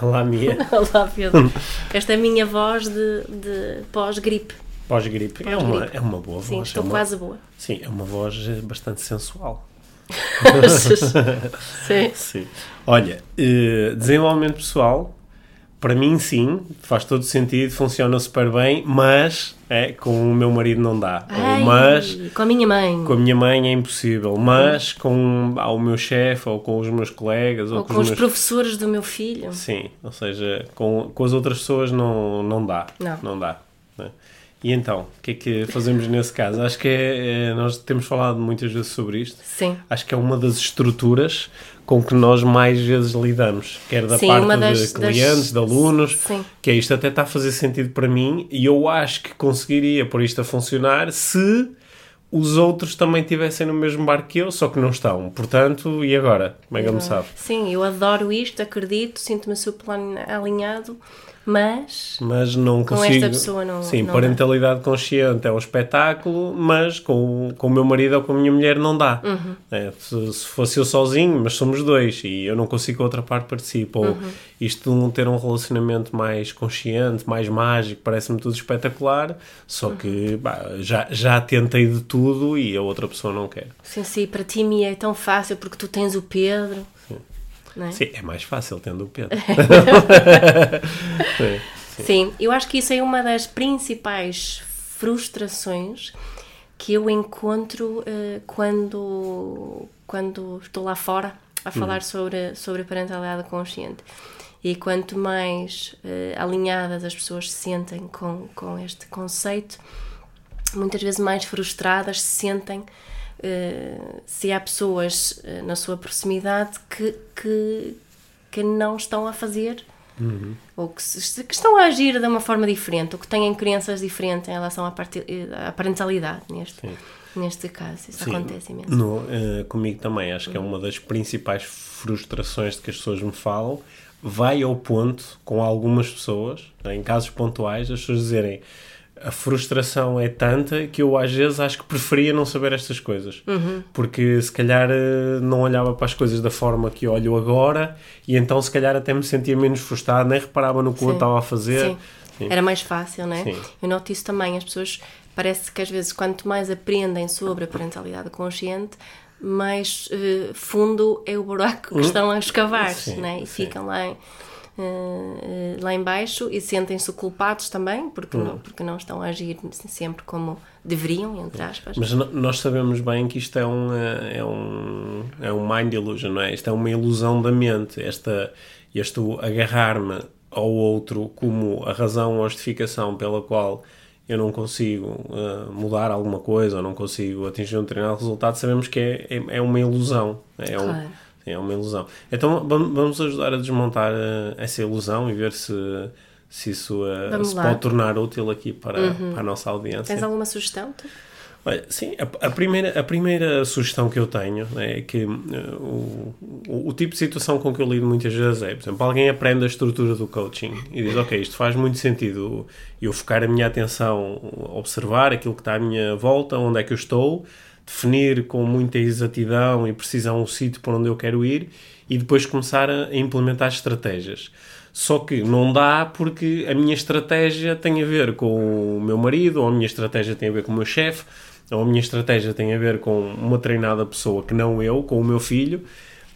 Olá, Mia. Olá, Pedro. Esta é a minha voz de, de pós-gripe. Pós-gripe. É uma, é uma boa Sim, voz. estou é uma, quase boa. Sim, é uma voz bastante sensual. Sim. Sim. Olha, eh, desenvolvimento pessoal, para mim sim, faz todo sentido, funciona super bem, mas é, com o meu marido não dá. Ai, mas com a minha mãe. com a minha mãe é impossível, mas com ah, o meu chefe ou com os meus colegas ou, Ou com, com os meus... professores do meu filho. Sim, ou seja, com, com as outras pessoas não, não dá. Não. dá. né? E então, o que é que fazemos nesse caso? Acho que é, é- nós temos falado muitas vezes sobre isto. Sim. Acho que é uma das estruturas com que nós mais vezes lidamos, quer da Sim, parte uma de das- clientes, das- de alunos, Sim. que é isto até está a fazer sentido para mim e eu acho que conseguiria pôr isto a funcionar se os outros também estivessem no mesmo barco que eu, só que não estão. Portanto, e agora? Como é que ele me sabe? Sim, eu adoro isto, acredito, sinto-me super alinhado, mas Mas não Com consigo. esta pessoa não- Sim, não parentalidade consciente é um espetáculo, mas com, com o meu marido ou com a minha mulher não dá. Uhum. É, se, se fosse eu sozinho, mas somos dois e eu não consigo que a outra parte participe. Ou Uhum. isto de um ter um relacionamento mais consciente, mais mágico, parece-me tudo espetacular, só que Uhum. bah, já, já tentei de tudo e a outra pessoa não quer. sim, sim, para ti me é tão fácil porque tu tens o Pedro. Não é? Sim, é mais fácil tendo o Pedro. Sim. Sim, eu acho que isso é uma das principais frustrações que eu encontro eh, quando, quando estou lá fora a falar sobre, sobre a parentalidade consciente. E quanto mais eh, alinhadas as pessoas se sentem com, com este conceito, muitas vezes mais frustradas se sentem eh, se há pessoas eh, na sua proximidade que, que, que não estão a fazer ou que, se- que estão a agir de uma forma diferente ou que têm crenças diferentes em relação à, parti- à parentalidade neste, neste caso. Isso Sim, acontece imenso. no- eh, comigo também, acho que é uma das principais frustrações de que as pessoas me falam. Vai ao ponto, com algumas pessoas, em casos pontuais, as pessoas dizerem a frustração é tanta que eu às vezes acho que preferia não saber estas coisas. Uhum. Porque se calhar eh, não olhava para as coisas da forma que olho agora e então se calhar até me sentia menos frustrado, nem reparava no que Sim. estava a fazer. Sim. Era mais fácil, não é? Sim. Eu noto isso também. As pessoas, parece que às vezes, quanto mais aprendem sobre a parentalidade consciente, mais eh, fundo é o buraco que estão a escavar, Hum? Sim, não é? E sim. ficam lá, em- lá em baixo e sentem-se culpados também, porque, Hum. não, porque não estão a agir sempre como deveriam, entre aspas. Mas nós sabemos bem que isto é um, eh, é um, é um mind illusion, não é? Isto é uma ilusão da mente. Esta, este agarrar-me ao outro como a razão ou a justificação pela qual eu não consigo eh, mudar alguma coisa ou não consigo atingir um determinado resultado, sabemos que é, é, é uma ilusão. É, um- Claro. sim, é uma ilusão. Então vam- vamos ajudar a desmontar eh, essa ilusão e ver se, se isso eh, se. Uhum. pode tornar útil aqui para, para a nossa audiência. Tens alguma sugestão? tu? Olha, sim, a, a primeira, a primeira sugestão que eu tenho é que o, o, o tipo de situação com que eu lido muitas vezes é, por exemplo, alguém aprende a estrutura do coaching e diz, ok, isto faz muito sentido eu focar a minha atenção, observar aquilo que está à minha volta, onde é que eu estou, definir com muita exatidão e precisão o sítio para onde eu quero ir e depois começar a implementar estratégias. Só que não dá porque a minha estratégia tem a ver com o meu marido, ou a minha estratégia tem a ver com o meu chefe, ou a minha estratégia tem a ver com uma treinada pessoa que não eu, com o meu filho,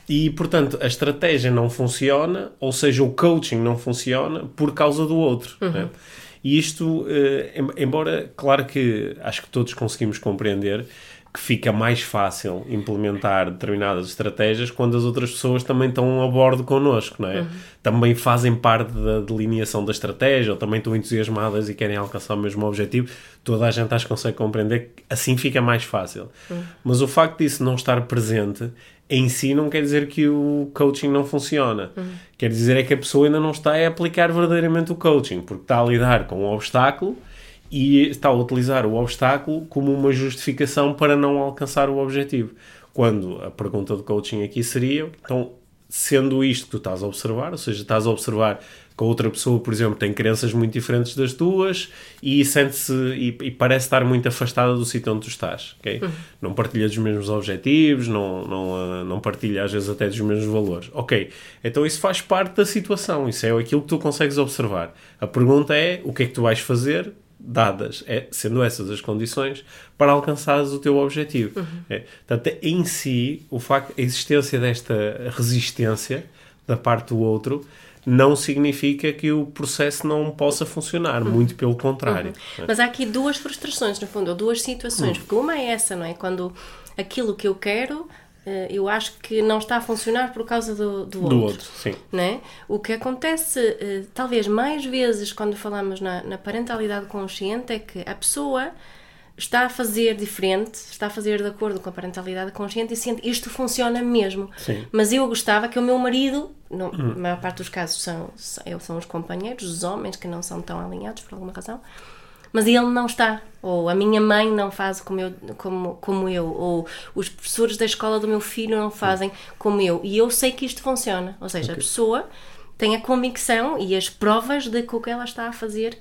e portanto a estratégia não funciona, ou seja, o coaching não funciona por causa do outro. né? E isto, eh, em- embora, claro que acho que todos conseguimos compreender, que fica mais fácil implementar determinadas estratégias quando as outras pessoas também estão a bordo connosco, não é? Uhum. Também fazem parte da delineação da estratégia, ou também estão entusiasmadas e querem alcançar o mesmo objetivo. Toda a gente acho que consegue compreender que assim fica mais fácil. Uhum. Mas o facto disso não estar presente em si não quer dizer que o coaching não funciona. Uhum. Quer dizer é que a pessoa ainda não está a aplicar verdadeiramente o coaching, porque está a lidar com um obstáculo e está a utilizar o obstáculo como uma justificação para não alcançar o objetivo. Quando a pergunta de coaching aqui seria, então, sendo isto que tu estás a observar, ou seja, estás a observar que a outra pessoa, por exemplo, tem crenças muito diferentes das tuas e sente-se e, e, parece estar muito afastada do sítio onde tu estás, ok? Uhum. Não partilha dos mesmos objetivos, não, não, uh, não partilha às vezes até dos mesmos valores. Ok, então isso faz parte da situação, isso é aquilo que tu consegues observar. A pergunta é, o que é que tu vais fazer dadas, é, sendo essas as condições, para alcançares o teu objetivo. Uhum. É, portanto, em si, o facto, a existência desta resistência da parte do outro não significa que o processo não possa funcionar, uhum. muito pelo contrário. Uhum. É? Mas há aqui duas frustrações, no fundo, ou duas situações, uhum. porque uma é essa, não é? Quando aquilo que eu quero eu acho que não está a funcionar por causa do, do, do outro. sim. Né? O que acontece, eh, talvez mais vezes, quando falamos na, na, parentalidade consciente, é que a pessoa está a fazer diferente, está a fazer de acordo com a parentalidade consciente e sente isto funciona mesmo. Sim. Mas eu gostava que o meu marido, não, hum. maior parte dos casos são, são os companheiros, os homens que não são tão alinhados por alguma razão, mas ele não está. Ou a minha mãe não faz como eu, como, como eu. Ou os professores da escola do meu filho não fazem como eu. E eu sei que isto funciona. Ou seja, okay. a pessoa tem a convicção e as provas de que o que ela está a fazer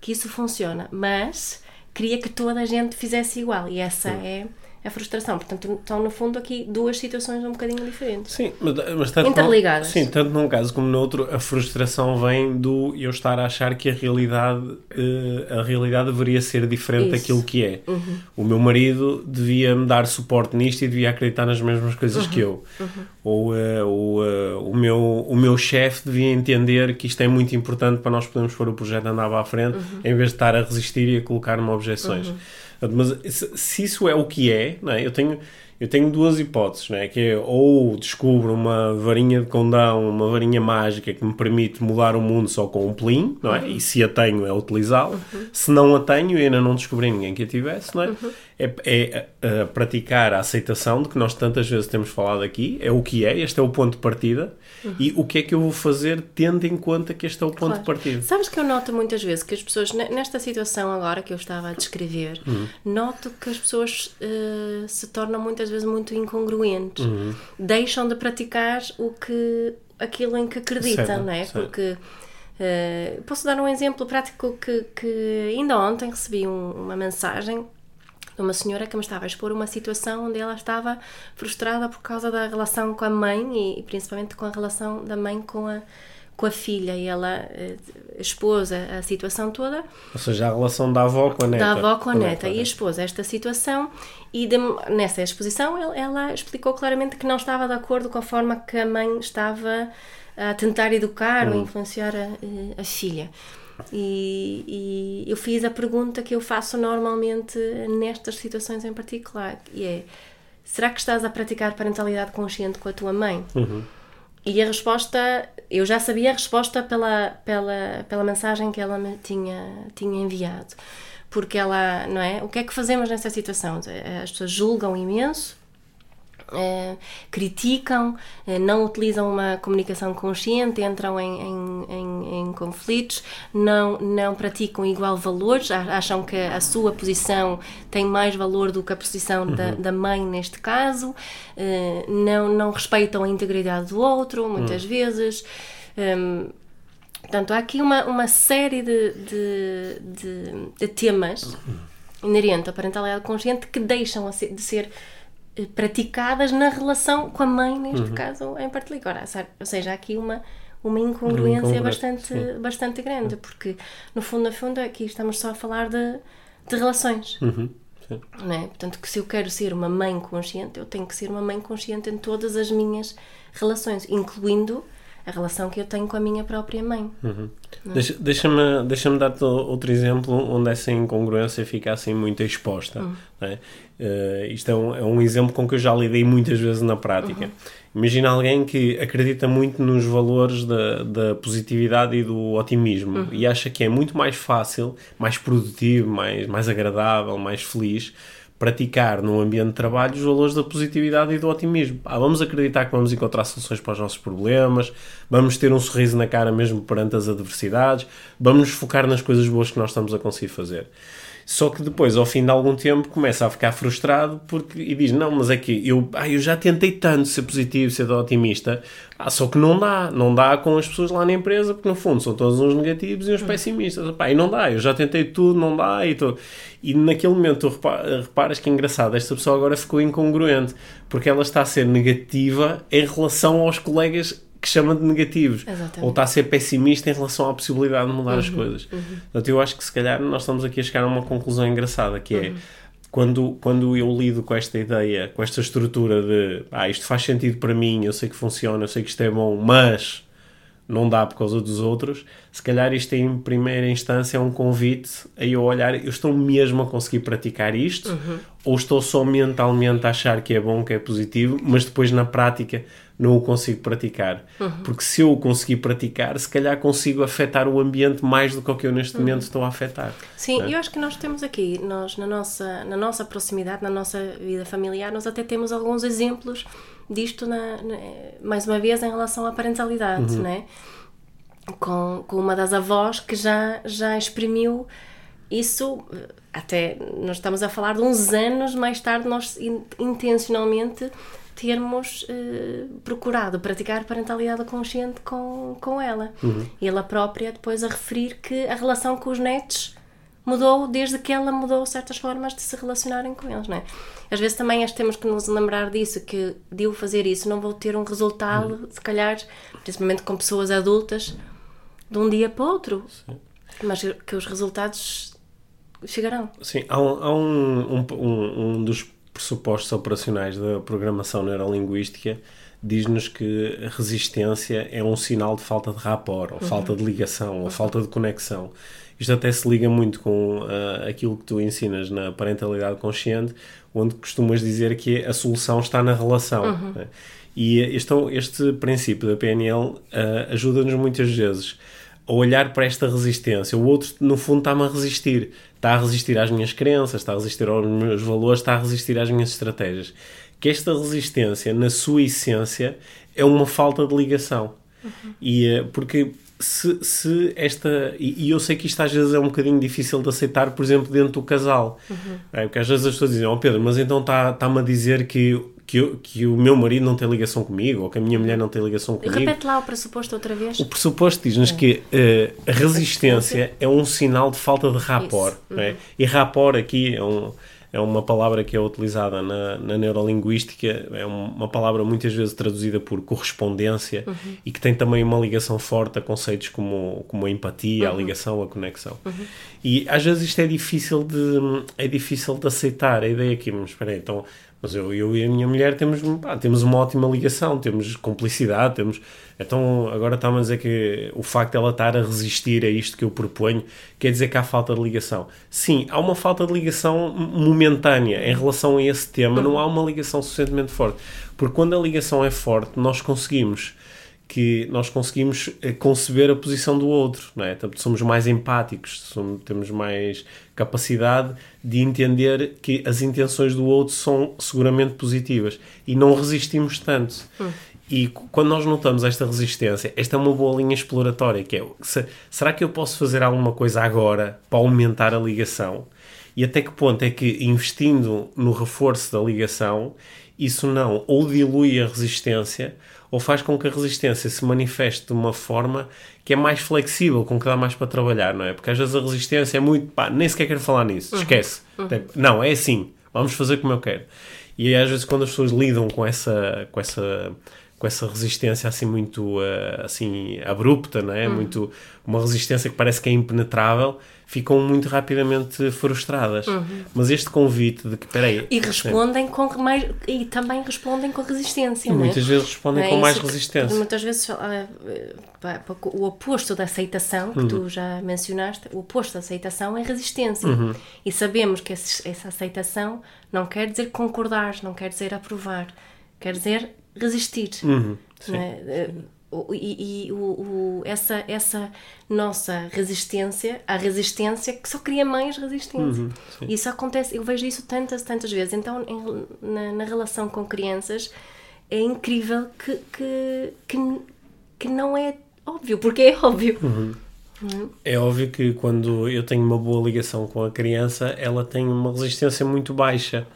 que isso funciona. Mas queria que toda a gente fizesse igual. E essa é a frustração. Portanto, estão no fundo aqui duas situações um bocadinho diferentes. Sim, mas, mas tanto Interligadas. sim, tanto num caso como no outro, a frustração vem do eu estar a achar que a realidade, uh, a realidade deveria ser diferente Isso. daquilo que é. Uhum. O meu marido devia me dar suporte nisto e devia acreditar nas mesmas coisas uhum. que eu. Uhum. Ou uh, o, uh, o meu, o meu chefe devia entender que isto é muito importante para nós podermos pôr o projeto andar à frente, uhum. em vez de estar a resistir e a colocar-me objeções. Mas se isso é o que é, é? eu tenho eu tenho duas hipóteses, né? que é ou descubro uma varinha de condão, uma varinha mágica que me permite mudar o mundo só com um plim, não é? Uhum. e se a tenho é utilizá-la. Uhum. Se não a tenho e ainda não descobri ninguém que a tivesse, não é? Uhum. É, é a praticar a aceitação de que nós tantas vezes temos falado aqui, é o que é, este é o ponto de partida, uhum. e o que é que eu vou fazer tendo em conta que este é o ponto claro. de partida. Sabes que eu noto muitas vezes que as pessoas, nesta situação agora que eu estava a descrever, uhum. noto que as pessoas uh, se tornam muitas vezes muito incongruentes. Uhum. Deixam de praticar o que aquilo em que acreditam, certo, não é? Certo. Porque uh, posso dar um exemplo prático que, que ainda ontem recebi um, uma mensagem de uma senhora que me estava a expor uma situação onde ela estava frustrada por causa da relação com a mãe e, e principalmente com a relação da mãe com a com a filha e ela uh, expôs a, situação toda. Ou seja, a relação da avó com a neta. Da avó com a neta. E expôs esta situação e de, nessa exposição ela, ela, explicou claramente que não estava de acordo com a forma que a mãe estava a tentar educar hum. ou influenciar a, a filha. E, e, eu fiz a pergunta que eu faço normalmente nestas situações em particular, e é será que estás a praticar parentalidade consciente com a tua mãe? Uhum. E a resposta, eu já sabia a resposta pela, pela, pela mensagem que ela me tinha, tinha enviado. Porque ela, não é? O que é que fazemos nessa situação? As pessoas julgam imenso, Uh, criticam, uh, não utilizam uma comunicação consciente, entram em, em, em, em, conflitos, não, não praticam igual valores, acham que a sua posição tem mais valor do que a posição uhum. da, da mãe neste caso, uh, não, não respeitam a integridade do outro, muitas uhum. vezes. Um, ehm, portanto, há aqui uma, uma série de, de, de, de temas uhum. inerentes à parentalidade consciente que deixam de ser eh, praticadas na relação com a mãe, neste uhum. caso em particular. Ou seja, há aqui uma, uma incongruência bastante, bastante grande, porque no fundo, no fundo, aqui estamos só a falar de, de relações. Uhum. É? Portanto, que se eu quero ser uma mãe consciente, eu tenho que ser uma mãe consciente em todas as minhas relações, incluindo a relação que eu tenho com a minha própria mãe. Uhum. Deixa, deixa-me deixa dar-te outro exemplo onde essa incongruência fica assim muito exposta. Uhum. Né? Uh, isto é um, é um exemplo com que eu já lidei muitas vezes na prática. Uhum. Imagina alguém que acredita muito nos valores da, da positividade e do otimismo uhum. e acha que é muito mais fácil, mais produtivo, mais, mais agradável, mais feliz praticar no ambiente de trabalho os valores da positividade e do otimismo. Ah, vamos acreditar que vamos encontrar soluções para os nossos problemas, vamos ter um sorriso na cara mesmo perante as adversidades, vamos nos focar nas coisas boas que nós estamos a conseguir fazer. Só que depois, ao fim de algum tempo, começa a ficar frustrado porque, e diz: Não, mas é que eu, ah, eu já tentei tanto ser positivo, ser otimista, ah, só que não dá. Não dá com as pessoas lá na empresa, porque no fundo são todos uns negativos e uns pessimistas. Pá, e não dá, eu já tentei tudo, não dá. E, tô... e naquele momento tu reparas que é engraçado, esta pessoa agora ficou incongruente porque ela está a ser negativa em relação aos colegas que chama de negativos. Exatamente. Ou está a ser pessimista em relação à possibilidade de mudar uhum, as coisas. Uhum. Portanto, eu acho que se calhar nós estamos aqui a chegar a uma conclusão engraçada, que é uhum. quando, quando eu lido com esta ideia, com esta estrutura de ah, isto faz sentido para mim, eu sei que funciona, eu sei que isto é bom, mas não dá por causa dos outros, se calhar isto em primeira instância é um convite a eu olhar, eu estou mesmo a conseguir praticar isto, uhum. ou estou só mentalmente a achar que é bom, que é positivo, mas depois na prática não o consigo praticar. Uhum. Porque se eu o conseguir praticar, se calhar consigo afetar o ambiente mais do que o que eu neste uhum. momento estou a afetar. Sim, é? eu acho que nós temos aqui, nós na nossa, na nossa proximidade, na nossa vida familiar, nós até temos alguns exemplos disto, na, na mais uma vez, em relação à parentalidade, uhum. né? Com, com uma das avós que já, já exprimiu isso até nós estamos a falar de uns anos mais tarde nós intencionalmente termos uh, procurado praticar parentalidade consciente com, com ela. Uhum. E ela própria depois a referir que a relação com os netos mudou desde que ela mudou certas formas de se relacionarem com eles, não é? Às vezes também temos que nos lembrar disso, que de eu fazer isso não vou ter um resultado, uhum. se calhar, principalmente com pessoas adultas, de um dia para o outro. Sim. Mas que os resultados chegarão. Sim, há um, há um, um, um dos pressupostos operacionais da programação neurolinguística diz-nos que a resistência é um sinal de falta de rapport, ou uhum. falta de ligação, ou falta de conexão. Isto até se liga muito com uh, aquilo que tu ensinas na parentalidade consciente, onde costumas dizer que a solução está na relação. Uhum. Né? E este, este princípio da PNL uh, ajuda-nos muitas vezes a olhar para esta resistência. O outro, no fundo, está-me a resistir. Está a resistir às minhas crenças, está a resistir aos meus valores, está a resistir às minhas estratégias. Que esta resistência, na sua essência, é uma falta de ligação. Uhum. E, eh, porque se, se esta. E, eu sei que isto às vezes é um bocadinho difícil de aceitar, por exemplo, dentro do casal. Uhum. É, porque às vezes as pessoas dizem: Ó oh Pedro, mas então está-me tá a dizer que que, eu, que o meu marido não tem ligação comigo ou que a minha mulher não tem ligação comigo. Repete lá o pressuposto outra vez. O pressuposto diz-nos é. que uh, a resistência é um sinal de falta de. Uhum. É? E rapport aqui é, um, é uma palavra que é utilizada na, na neurolinguística, é uma palavra muitas vezes traduzida por correspondência uhum. e que tem também uma ligação forte a conceitos como, como a empatia, uhum. a ligação, a conexão. Uhum. E às vezes isto é difícil de, é difícil de aceitar, a ideia aqui, mas espera aí, então mas eu, eu e a minha mulher temos, pá, temos uma ótima ligação, temos cumplicidade, temos... Então, agora está-me a dizer que o facto de ela estar a resistir a isto que eu proponho quer dizer que há falta de ligação. Sim, há uma falta de ligação momentânea em relação a esse tema, não há uma ligação suficientemente forte. Porque quando a ligação é forte, nós conseguimos que nós conseguimos eh, conceber a posição do outro, não é? somos mais empáticos, somos, temos mais capacidade de entender que as intenções do outro são seguramente positivas e não resistimos tanto. Hum. E quando nós notamos esta resistência, esta é uma boa linha exploratória, que é, se, será que eu posso fazer alguma coisa agora para aumentar a ligação? E até que ponto é que investindo no reforço da ligação, isso não ou dilui a resistência ou faz com que a resistência se manifeste de uma forma que é mais flexível, com que dá mais para trabalhar, não é? Porque às vezes a resistência é muito, pá, nem sequer quero falar nisso, uhum. esquece. Uhum. Não, é assim, vamos fazer como eu quero. E às vezes quando as pessoas lidam com essa, com essa com essa resistência assim muito uh, assim abrupta, não é? Muito uma resistência que parece que é impenetrável, ficam muito rapidamente frustradas. Uhum. Mas este convite de que, peraí... E respondem é, com mais... E também respondem com resistência, e é? muitas vezes respondem Não é com mais resistência. Muitas vezes pá, o oposto da aceitação, que Uhum. tu já mencionaste, o oposto da aceitação é resistência. Uhum. E sabemos que esse- essa aceitação não quer dizer concordar, não quer dizer aprovar, quer dizer resistir. Uhum, é? Eh, E, e o, o- essa, essa nossa resistência, a resistência que só cria mais resistência. Uhum, isso acontece, eu vejo isso tantas, tantas vezes. Então, em- na, na relação com crianças, é incrível que, que, que, que não é óbvio, porque é óbvio. É óbvio que quando eu tenho uma boa ligação com a criança, ela tem uma resistência muito baixa.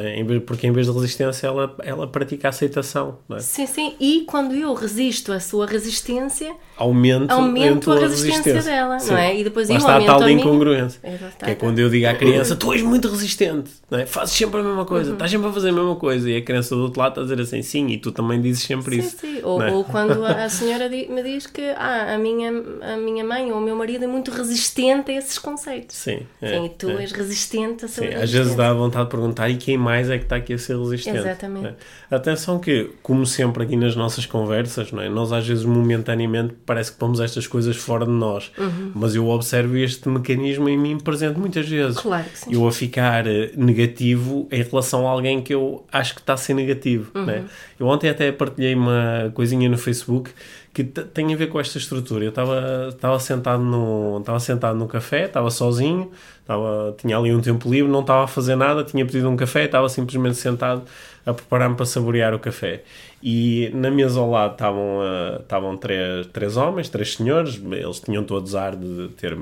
É? Porque em vez de resistência, ela, ela pratica aceitação. É? Sim, sim. E quando eu resisto à sua resistência, Aumento, aumento a a tua resistência dela, Sim. não é? E depois Lá eu está a tal a incongruência. Exato. Que é quando eu digo à criança, tu és muito resistente, não é? fazes sempre a mesma coisa, Uhum. estás sempre a fazer a mesma coisa. E a criança do outro lado está a dizer assim, sim, e tu também dizes sempre Sim, isso. sim. Ou, é? ou quando a senhora me diz que ah, a, minha, a minha mãe ou o meu marido é muito resistente a esses conceitos. Sim, é, Sim, e tu é. és resistente a sua às vezes resistência. dá vontade de perguntar e quem mais é que está aqui a ser resistente. Exatamente. não é? Atenção que, como sempre aqui nas nossas conversas, é? nós às vezes momentaneamente parece que pomos estas coisas fora de nós, Uhum. mas eu observo este mecanismo em mim presente muitas vezes. Claro que sim. Eu a ficar eh, negativo em relação a alguém que eu acho que está a ser negativo. Uhum. Né? Eu ontem até partilhei uma coisinha no Facebook que tem a ver com esta estrutura. Eu estava estava sentado no estava sentado no café, estava sozinho, estava tinha ali um tempo livre, não estava a fazer nada, tinha pedido um café, estava simplesmente sentado a preparar-me para saborear o café. E na mesa ao lado estavam eh, estavam três, três homens, três senhores, eles tinham todos ar de ter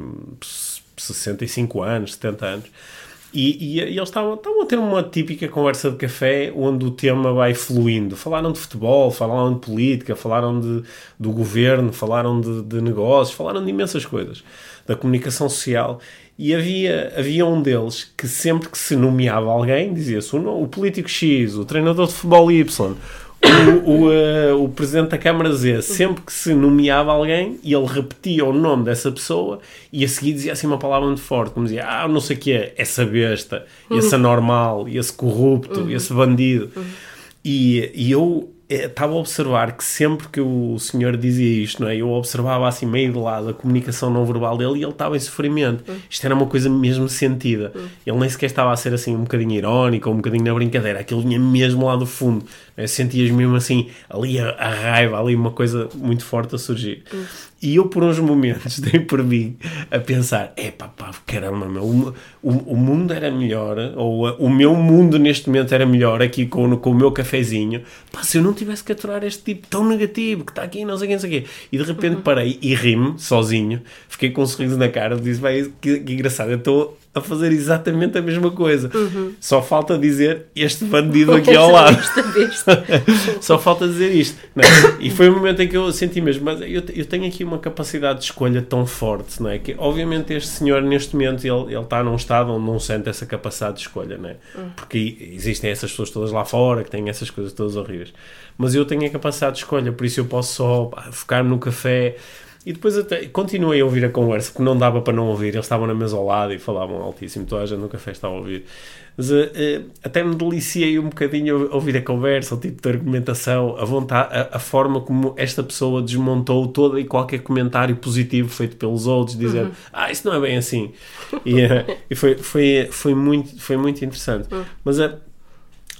65 anos, 70 anos. E, e, e eles estavam, estavam a ter uma típica conversa de café onde o tema vai fluindo. Falaram de futebol, falaram de política, falaram de, do governo, falaram de, de negócios, falaram de imensas coisas, da comunicação social. E havia, havia um deles que sempre que se nomeava alguém, dizia-se o, o político X, o treinador de futebol Y, o, o, eh, o presidente da Câmara Z, sempre que se nomeava alguém, e ele repetia o nome dessa pessoa e a seguir dizia assim uma palavra muito forte, como dizia, ah, não sei o que é, essa besta, esse anormal, esse corrupto, esse bandido. E, e eu eh, estava a observar que sempre que o senhor dizia isto, não é? eu observava assim meio de lado a comunicação não verbal dele e ele estava em sofrimento. Isto era uma coisa mesmo sentida. Ele nem sequer estava a ser assim um bocadinho irónico ou um bocadinho na brincadeira, aquilo vinha mesmo lá do fundo. É? Sentias mesmo assim ali a, a raiva, ali uma coisa muito forte a surgir. E eu, por uns momentos, dei por mim a pensar: é pá, pá, caramba, meu, o, o, o mundo era melhor, ou uh, o meu mundo neste momento era melhor aqui com, com o meu cafezinho. Pá, se eu não tivesse que aturar este tipo tão negativo que está aqui, não sei quem, não sei quê. E de repente parei e ri-me sozinho, fiquei com um sorriso na cara, disse: vai, que, que engraçado, eu estou a fazer exatamente a mesma coisa. Só falta dizer este bandido aqui ao lado. Só falta dizer isto. não é? E foi o momento em que eu senti mesmo, mas eu, eu tenho aqui uma capacidade de escolha tão forte, não é? Que obviamente este senhor neste momento ele, ele está num estado onde não sente essa capacidade de escolha, não é? Porque existem essas pessoas todas lá fora que têm essas coisas todas horríveis. Mas eu tenho a capacidade de escolha, por isso eu posso só focar-me no café. E depois até continuei a ouvir a conversa, porque não dava para não ouvir. Eles estavam na mesa ao lado e falavam altíssimo, toda a gente no café estava a ouvir. Mas eh, até me deliciei um bocadinho a ouvir a conversa, o tipo de argumentação, a, vontade, a, a forma como esta pessoa desmontou todo e qualquer comentário positivo feito pelos outros, dizendo ah, isso não é bem assim. E, eh, e foi, foi, foi, muito, foi muito interessante. Mas eh,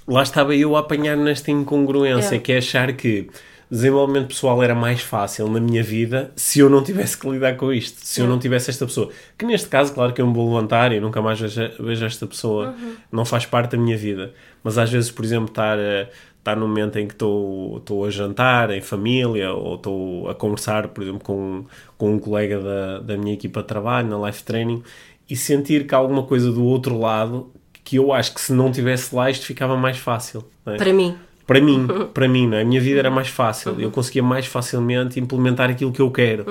lá estava eu a apanhar nesta incongruência, É. que é achar que desenvolvimento pessoal era mais fácil na minha vida se eu não tivesse que lidar com isto, se eu não tivesse esta pessoa. Que neste caso, claro que eu me vou levantar e nunca mais vejo, vejo esta pessoa, não faz parte da minha vida. Mas às vezes, por exemplo, estar, a- estar no momento em que estou, estou a jantar em família ou estou a conversar, por exemplo, com, com um colega da, da minha equipa de trabalho na life training e sentir que há alguma coisa do outro lado que eu acho que se não tivesse lá isto ficava mais fácil. é? Para mim. Para mim, para mim, não é? a minha vida era mais fácil, eu conseguia mais facilmente implementar aquilo que eu quero.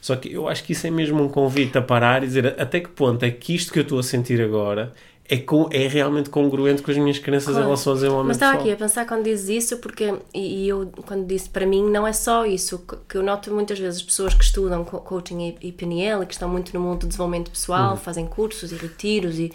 Só que eu acho que isso é mesmo um convite a parar e dizer até que ponto é que isto que eu estou a sentir agora é, com, é realmente congruente com as minhas crenças Claro. em relação ao desenvolvimento Mas estava aqui a pensar quando dizes isso, porque, e, e eu quando disse para mim, não é só isso, que- que eu noto muitas vezes pessoas que estudam co- coaching e, e PNL e que estão muito no mundo do desenvolvimento pessoal, Uhum. fazem cursos e retiros e,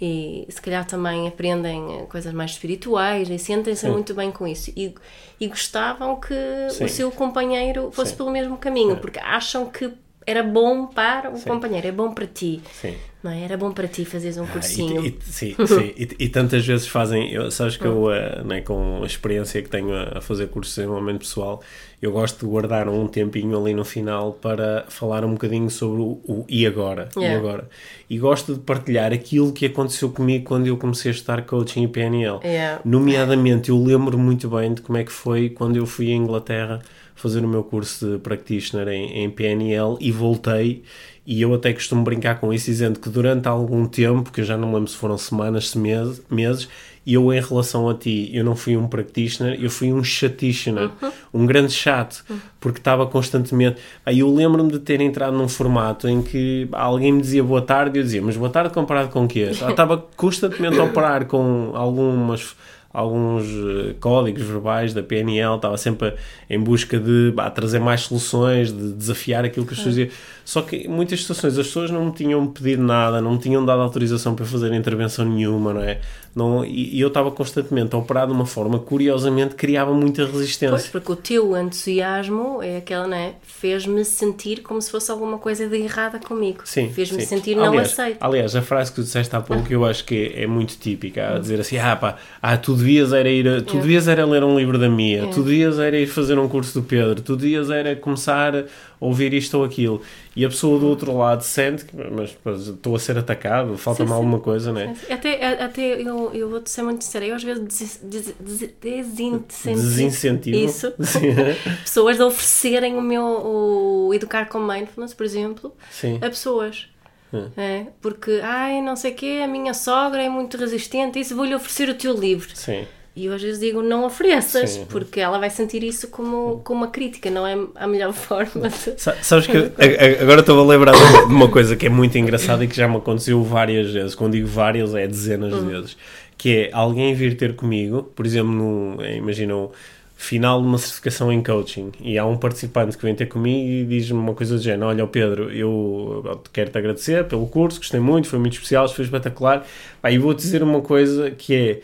e se calhar também aprendem eh, coisas mais espirituais e sentem-se muito bem com isso. E, e gostavam que Sim. o seu companheiro fosse Sim. pelo mesmo caminho, porque acham que era bom para o companheiro, é bom para ti. Sim. Não é? Era bom para ti fazeres um Ah, e- cursinho. e- sim, sim. E, e tantas vezes fazem, eu, sabes que eu, eh, né, com a experiência que tenho a, a fazer cursos de desenvolvimento pessoal, eu gosto de guardar um tempinho ali no final para falar um bocadinho sobre o, o e agora. E Yeah. agora. E gosto de partilhar aquilo que aconteceu comigo quando eu comecei a estudar coaching e PNL. Yeah. Nomeadamente, eu lembro muito bem de como é que foi quando eu fui à Inglaterra fazer o meu curso de practitioner em, em PNL e voltei. E eu até costumo brincar com isso, dizendo que durante algum tempo, que eu já não me lembro se foram semanas, se meses, meses, eu em relação a ti, eu não fui um practitioner, eu fui um chatitioner, um grande chato, porque estava constantemente. Aí eu lembro-me de ter entrado num formato em que alguém me dizia boa tarde e eu dizia, mas boa tarde comparado com o quê? Eu estava constantemente a operar com algumas alguns eh, códigos verbais da PNL, estava sempre em busca de bah, trazer mais soluções, de desafiar aquilo que as pessoas diziam. Só que em muitas situações as pessoas não me tinham pedido nada, não me tinham dado autorização para fazer intervenção nenhuma, não é? Não, e, e eu estava constantemente a operar de uma forma, curiosamente, criava muita Pois, resistência. porque o teu entusiasmo é aquela, não é? Fez-me sentir como se fosse alguma coisa de errada comigo. Sim, Fez-me sentir não aliás, aceito. Aliás, a frase que tu disseste há pouco eu acho que é, é muito típica, a dizer assim, ah pá, ah, tu devias era ir, a- tu É. devias era ler um livro da Mia, tu devias era ir fazer um curso do Pedro, tu devias era começar ouvir isto ou aquilo. E a pessoa do outro lado sente que, mas, mas estou a ser atacado, falta-me alguma coisa, não é? Até, até eu, eu vou-te ser muito sincera, eu às vezes des, des, des, desincentivo, Desincentivo. isso, Sim. pessoas de oferecerem o meu o Educar com Mindfulness, por exemplo, Sim. a pessoas. Hum. É, porque, ai, não sei o quê, a minha sogra é muito resistente, isso vou-lhe oferecer o teu livro. Sim. E eu às vezes digo, não ofereças, Sim. porque ela vai sentir isso como, como uma crítica, não é a melhor forma de... Sa- Sabes que agora estou a lembrar de uma- coisa que é muito engraçada e que já me aconteceu várias vezes. Quando digo várias, é dezenas de vezes. Que é alguém vir ter comigo, por exemplo, no, é, imagina o final de uma certificação em coaching e há um participante que vem ter comigo e diz-me uma coisa do género: Olha, Pedro, eu quero-te agradecer pelo curso, gostei muito, foi muito especial, foi espetacular. E vou-te dizer uma coisa que é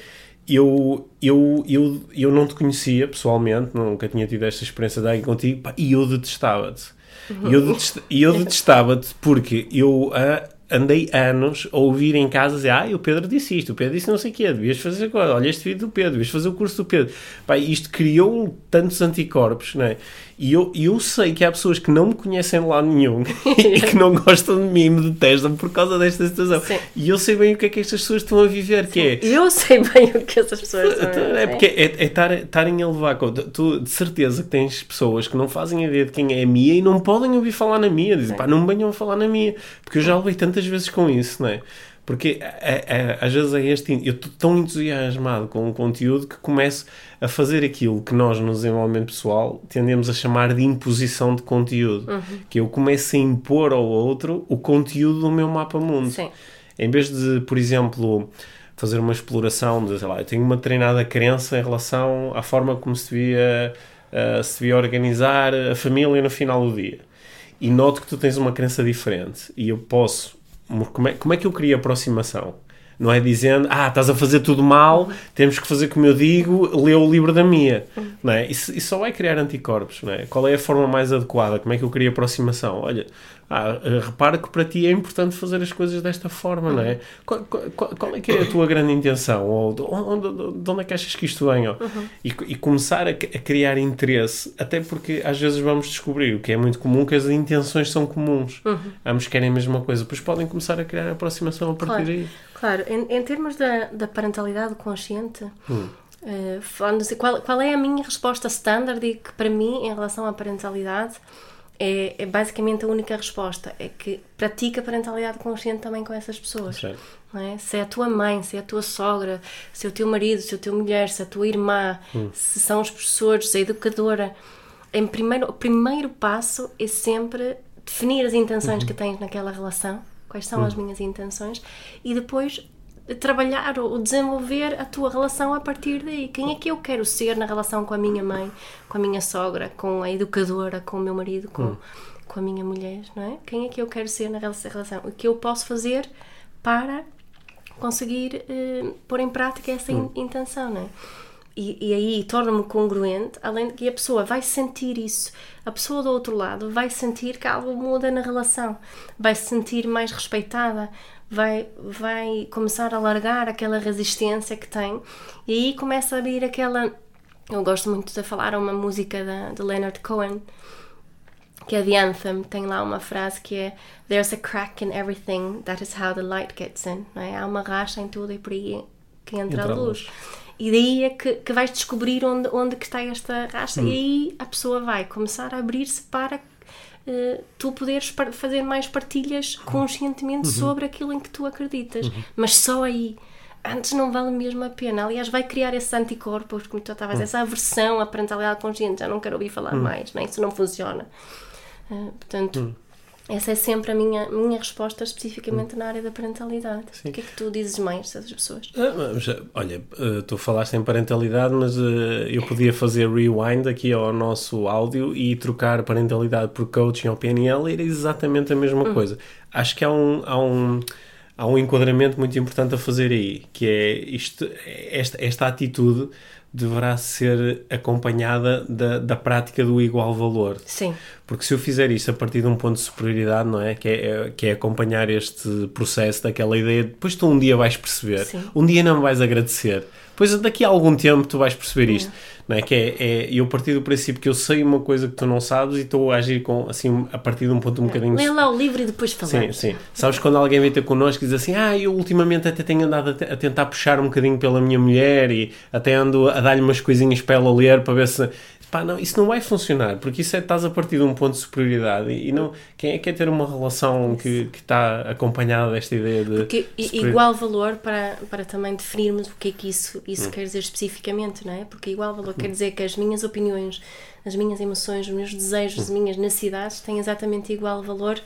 eu, eu, eu, eu não te conhecia pessoalmente, nunca tinha tido esta experiência de contigo, pá, e eu detestava-te. E eu, eu detestava-te porque eu ah, andei anos a ouvir em casa dizer, ah, o Pedro disse isto, o Pedro disse não sei o quê, devias fazer agora, olha este vídeo do Pedro, devias fazer o curso do Pedro. Pá, isto criou tantos anticorpos, não é? E eu, eu sei que há pessoas que não me conhecem lado nenhum e que não gostam de mim, me detestam por causa desta situação. Sim. E eu sei bem o que é que estas pessoas estão a viver, que é... Eu sei bem o que essas pessoas são. Então, É porque é é estar- estarem a levar com. Tu de certeza que tens pessoas que não fazem ideia de quem é a Mia e não podem ouvir falar na Mia. Dizem, pá, não me venham a falar na Mia. Porque eu já levei tantas vezes com isso, não é? Porque é- é- às vezes é este. Eu estou tão entusiasmado com o conteúdo que começo a fazer aquilo que nós no desenvolvimento pessoal tendemos a chamar de imposição de conteúdo. Uhum. Que eu começo a impor ao outro o conteúdo do meu mapa mundo. Sim. Em vez de, por exemplo, fazer uma exploração de, sei lá, eu tenho uma treinada crença em relação à forma como se devia, ah, se devia organizar a família no final do dia. E noto que tu tens uma crença diferente. E eu posso. Como é, como é que eu crio aproximação? Não é dizendo, ah, estás a fazer tudo mal, temos que fazer como eu digo, lê o livro da minha. Não é? Isso, isso só vai criar anticorpos. Não é? Qual é a forma mais adequada? Como é que eu crio aproximação? Olha, ah, eh, repara que para ti é importante fazer as coisas desta forma, não é? Qual, qual- qual é que é a tua grande intenção? Ou de onde, de onde é que achas que isto vem? ó? E, e começar a, a criar interesse, até porque às vezes vamos descobrir o que é muito comum, que as intenções são comuns. Ambos querem a mesma coisa, pois podem começar a criar aproximação a partir Claro, daí. Claro. Em, em termos da, da parentalidade consciente, Hum. eh, falando assim, qual, qual é a minha resposta standard e que para mim, em relação à parentalidade, é, é basicamente a única resposta. É que pratica a parentalidade consciente também com essas pessoas. Certo. não é? Se é a tua mãe, se é a tua sogra, se é o teu marido, se é a tua mulher, se é a tua irmã, se são os professores, se é a educadora. Em primeiro, o primeiro passo é sempre definir as intenções que tens naquela relação, quais são as minhas intenções, e depois trabalhar ou desenvolver a tua relação a partir daí. Quem é que eu quero ser na relação com a minha mãe, com a minha sogra, com a educadora, com o meu marido, com, hum. com a minha mulher, não é? Quem é que eu quero ser na relação? O que eu posso fazer para conseguir uh, pôr em prática essa hum. intenção, não é? E, e, aí torna-me congruente, além de que a pessoa vai sentir isso, a pessoa do outro lado vai sentir que algo muda na relação, vai se sentir mais respeitada, vai, vai começar a largar aquela resistência que tem e aí começa a vir aquela. Eu gosto muito de falar uma música da, de Leonard Cohen, que é The Anthem, tem lá uma frase que é There's a crack in everything, that is how the light gets in. Não é? Há uma racha em tudo e por aí que entra, entra a luz. E daí é que, que vais descobrir onde, onde que está esta racha hum. e aí a pessoa vai começar a abrir-se para uh, tu poderes fazer mais partilhas conscientemente uhum. sobre aquilo em que tu acreditas. Uhum. Mas só aí antes não vale mesmo a pena. Aliás, vai criar esses anticorpos, como tu estavas, uhum. essa aversão à parentalidade consciente. Já não quero ouvir falar uhum. mais, né? isso não funciona. Uh, portanto, uhum. Essa é sempre a minha, minha resposta, especificamente na área da parentalidade. Sim. O que é que tu dizes mais dessas pessoas? Ah, mas, olha, uh, tu falaste em parentalidade, mas uh, eu podia fazer rewind aqui ao nosso áudio e trocar parentalidade por coaching ou PNL e era exatamente a mesma uhum. coisa. Acho que há um. Há um há um enquadramento muito importante a fazer aí, que é isto, esta, esta atitude deverá ser acompanhada da, da prática do igual valor. Sim. Porque se eu fizer isto a partir de um ponto de superioridade, não é? Que é, é que é acompanhar este processo daquela ideia, depois tu um dia vais perceber, Sim. um dia não me vais agradecer, depois daqui a algum tempo tu vais perceber isto. Não é? Que é, é eu partir do princípio que eu sei uma coisa que tu não sabes e estou a agir com, assim, a partir de um ponto um bocadinho... Lê lá o livro e depois falamos. Sim, sim. Sabes quando alguém vem ter connosco e diz assim, ah, eu ultimamente até tenho andado a, a tentar puxar um bocadinho pela minha mulher e até ando a dar-lhe umas coisinhas para ela ler para ver se pá, não, isso não vai funcionar, porque isso é estás a partir de um ponto de superioridade e, não, quem é que quer ter uma relação que, que está acompanhada desta ideia de. Porque igual valor para, para também definirmos o que é que isso, isso hum. quer dizer especificamente, não é? Porque igual valor hum. quer dizer que as minhas opiniões, as minhas emoções, os meus desejos, hum. as minhas necessidades têm exatamente igual valor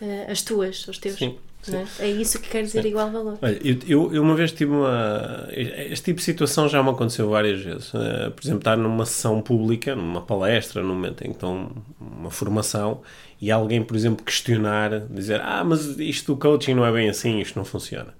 uh, às tuas, aos teus. Sim. É? é? isso que quer dizer Sim. igual valor. Olha, eu, eu, uma vez tive uma. Este tipo de situação já me aconteceu várias vezes. Uh, por exemplo, estar numa sessão pública, numa palestra, num momento em que estão uma formação e alguém, por exemplo, questionar, dizer: Ah, mas isto do coaching não é bem assim, isto não funciona.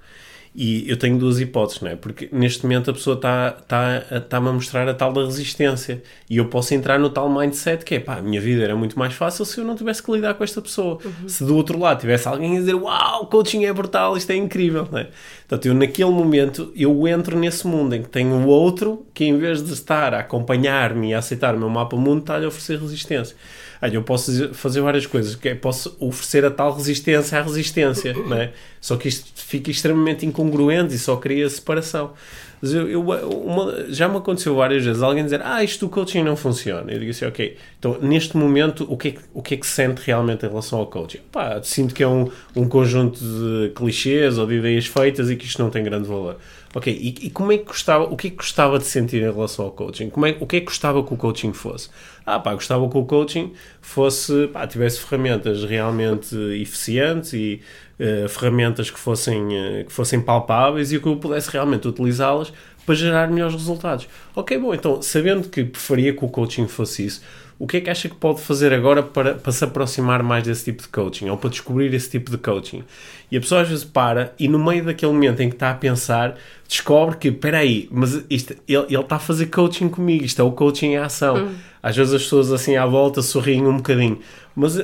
E eu tenho duas hipóteses, não é? Porque neste momento a pessoa está tá, tá, a mostrar a tal da resistência. E eu posso entrar no tal mindset que é, pá, a minha vida era muito mais fácil se eu não tivesse que lidar com esta pessoa. Uhum. Se do outro lado tivesse alguém a dizer, uau, coaching é brutal, isto é incrível, não é? Portanto, eu naquele momento, eu entro nesse mundo em que tenho o outro que em vez de estar a acompanhar-me e a aceitar o meu mapa mundo, está-lhe a oferecer resistência. Olha, eu posso fazer várias coisas, que é, posso oferecer a tal resistência à resistência, não é? Só que isto fica extremamente incongruente e só cria separação. Mas eu, eu uma, já me aconteceu várias vezes alguém dizer, ah, isto do coaching não funciona. Eu digo assim, ok, então neste momento o que é que, o que, é que sente realmente em relação ao coaching? Pá, sinto que é um, um conjunto de clichês ou de ideias feitas e que isto não tem grande valor. Ok, e, e, como é que gostava, o que é que gostava de sentir em relação ao coaching? Como é, o que é que gostava que o coaching fosse? Ah, pá, gostava que o coaching fosse, pá, tivesse ferramentas realmente eficientes e uh, ferramentas que fossem, uh, que fossem palpáveis e que eu pudesse realmente utilizá-las para gerar melhores resultados. Ok, bom, então, sabendo que preferia que o coaching fosse isso, o que é que acha que pode fazer agora para, para se aproximar mais desse tipo de coaching ou para descobrir esse tipo de coaching? E a pessoa às vezes para e no meio daquele momento em que está a pensar, descobre que, espera aí, mas isto, ele, ele está a fazer coaching comigo, isto é o coaching em ação. Hum. Às vezes as pessoas assim à volta sorriem um bocadinho, mas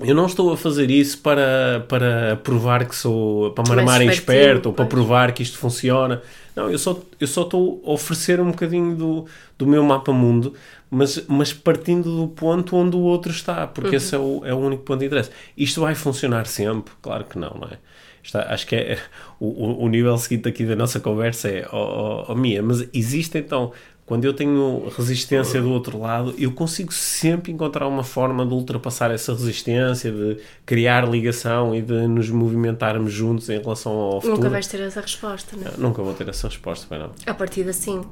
eu não estou a fazer isso para, para provar que sou, para me armar esperto ou para provar que isto funciona. Não, eu só, eu só estou a oferecer um bocadinho do, do meu mapa mundo, mas, mas partindo do ponto onde o outro está, porque uhum. esse é o, é o único ponto de interesse. Isto vai funcionar sempre? Claro que não, não é? Está, acho que é o, o, nível seguinte aqui da nossa conversa é, oh, oh, oh Mia, mas existe então quando eu tenho resistência do outro lado, eu consigo sempre encontrar uma forma de ultrapassar essa resistência, de criar ligação e de nos movimentarmos juntos em relação ao futuro. Nunca vais ter essa resposta, não é? Nunca vou ter essa resposta, bem não. A partir assim.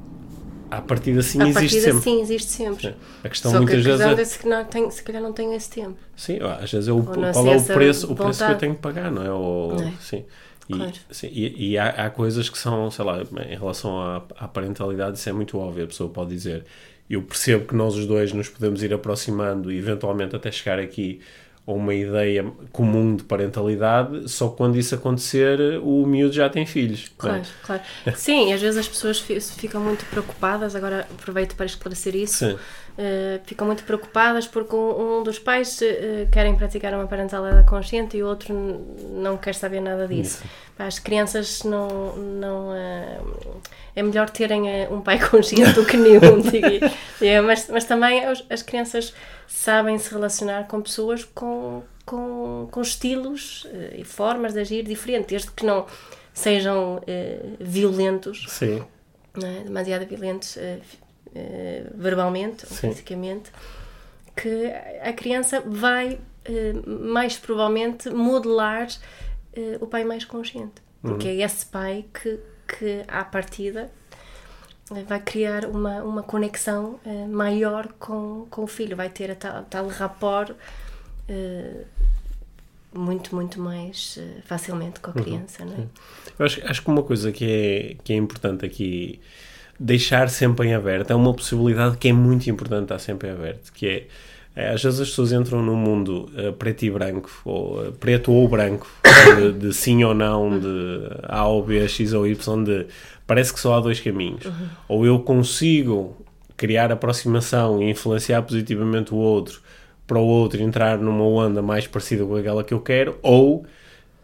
A partir assim a existe sempre. Sim, existe sempre. Sim. A questão Só muitas que a vezes é... se, não tenho, se calhar não tenho esse tempo. Sim, às vezes é o, qual é o preço, o preço que eu tenho que pagar, não é? Ou, não é? Sim. Claro. E, sim, e, e há, há coisas que são, sei lá, em relação à, à parentalidade, isso é muito óbvio. A pessoa pode dizer: Eu percebo que nós os dois nos podemos ir aproximando e eventualmente até chegar aqui a uma ideia comum de parentalidade, só quando isso acontecer, o miúdo já tem filhos. é? Claro, claro. Sim, às vezes as pessoas fi- ficam muito preocupadas, agora aproveito para esclarecer isso. Sim. Uh, ficam muito preocupadas porque um, um dos pais uh, querem praticar uma parentalidade consciente e o outro não quer saber nada disso. Pá, As crianças não. não uh, é melhor terem um pai consciente do que nenhum. É, mas, mas também as, as crianças sabem se relacionar com pessoas com, com, com estilos e formas de agir diferentes, desde que não sejam violentos Sim. não é? demasiado violentos eh, verbalmente ou Sim. fisicamente, que a criança vai eh, mais provavelmente modelar eh, o pai mais consciente. Porque é esse pai que, que à partida, vai criar uma, uma conexão maior com, com o filho, vai ter a tal, tal rapport muito, muito mais facilmente com a criança, não é? Eu acho, acho que uma coisa que é, que é importante aqui deixar sempre em aberto é uma possibilidade que é muito importante estar sempre em aberto, que é é, às vezes as pessoas entram num mundo eh, preto e branco, ou eh, preto ou branco, de, de sim ou não, de A ou B, X ou Y, de parece que só há dois caminhos. Ou eu consigo criar aproximação e influenciar positivamente o outro para o outro entrar numa onda mais parecida com aquela que eu quero, ou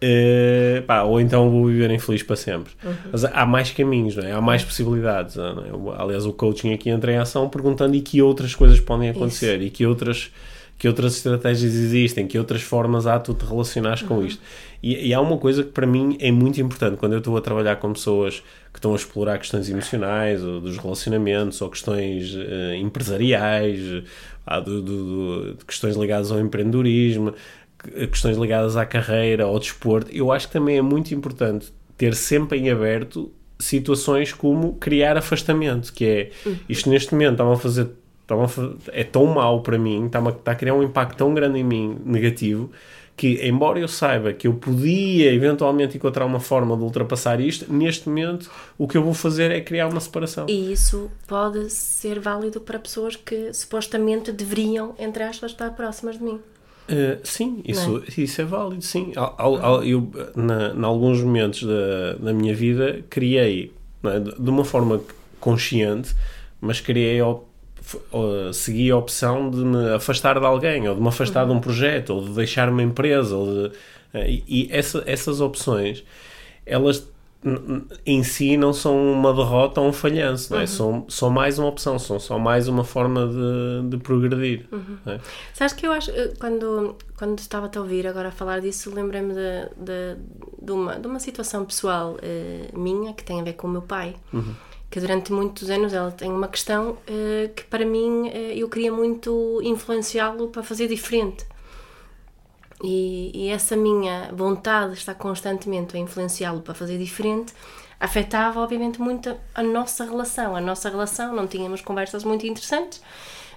eh, pá, ou então vou viver infeliz para sempre. Mas há mais caminhos, é? há mais possibilidades. não é? Aliás, o coaching aqui entra em ação perguntando e que outras coisas podem acontecer e que outras, que outras estratégias existem, que outras formas há tu te relacionares com isto. E, e há uma coisa que para mim é muito importante quando eu estou a trabalhar com pessoas que estão a explorar questões emocionais ou dos relacionamentos ou questões eh, empresariais, ah, do- do- do- de questões ligadas ao empreendedorismo, questões ligadas à carreira, ao desporto, eu acho que também é muito importante ter sempre em aberto situações como criar afastamento, que é isto neste momento está a fazer é tão mau para mim, está a, está a criar um impacto tão grande em mim negativo que embora eu saiba que eu podia eventualmente encontrar uma forma de ultrapassar isto, neste momento o que eu vou fazer é criar uma separação. E isso pode ser válido para pessoas que supostamente deveriam, entre aspas, estar próximas de mim. Uh, sim, isso, Não isso é válido, sim. Al- al- al- eu, na, em alguns momentos da, da minha vida, criei, é, de uma forma consciente, mas criei, op- uh, segui a opção de me afastar de alguém, ou de me afastar de um projeto, ou de deixar uma empresa, ou de, uh, e, e essa- essas opções, elas em si não são uma derrota ou um falhanço, não é? são, são mais uma opção, são só mais uma forma de, de progredir. não é? Sabes que eu acho, eh, quando, quando estava-te a ouvir agora a falar disso, lembrei-me de, de, de, uma, de uma situação pessoal eh, minha que tem a ver com o meu pai. Que durante muitos anos ela tem uma questão eh, que para mim eh, eu queria muito influenciá-lo para fazer diferente. E, e essa minha vontade de estar constantemente a influenciá-lo para fazer diferente afetava, obviamente, muito a, a nossa relação. A nossa relação, não tínhamos conversas muito interessantes,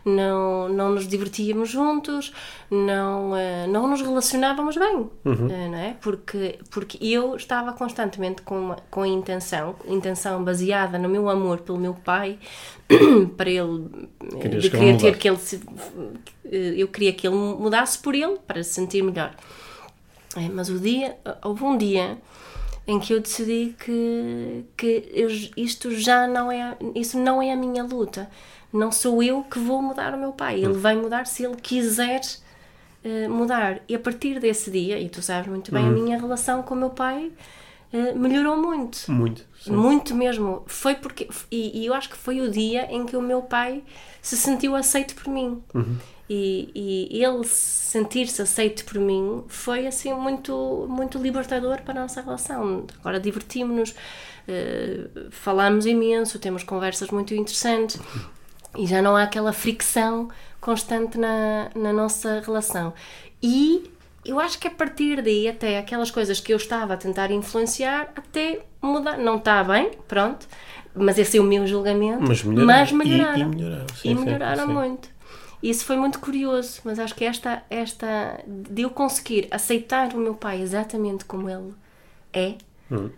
não, não nos divertíamos juntos, não, eh, não nos relacionávamos bem, eh, não é? Porque, porque eu estava constantemente com, uma, com a intenção, intenção baseada no meu amor pelo meu pai, para ele, eh, Querias de que ele querer ter que ele se, eh, eu queria que ele mudasse por ele para se sentir melhor. É, mas o dia, houve um dia em que eu decidi que, que eu, isto já não é, isso não é a minha luta. Não sou eu que vou mudar o meu pai. Ele vai mudar se ele quiser eh, mudar. E a partir desse dia, e tu sabes muito bem, a minha relação com o meu pai eh, melhorou muito. Muito. sim. Muito mesmo. Foi porque. E, e eu acho que foi o dia em que o meu pai se sentiu aceito por mim. E, e ele sentir-se aceito por mim foi assim muito, muito libertador para a nossa relação. Agora divertimos-nos, eh, falamos imenso, temos conversas muito interessantes e já não há aquela fricção constante na, na nossa relação. E eu acho que a partir daí, até aquelas coisas que eu estava a tentar influenciar, até mudar. Não está bem, pronto, mas esse é o meu julgamento. Mas melhoraram. Mas E- melhoraram. e melhoraram, sim, E melhoraram sim. muito. Isso foi muito curioso, mas acho que esta, esta de eu conseguir aceitar o meu pai exatamente como ele é,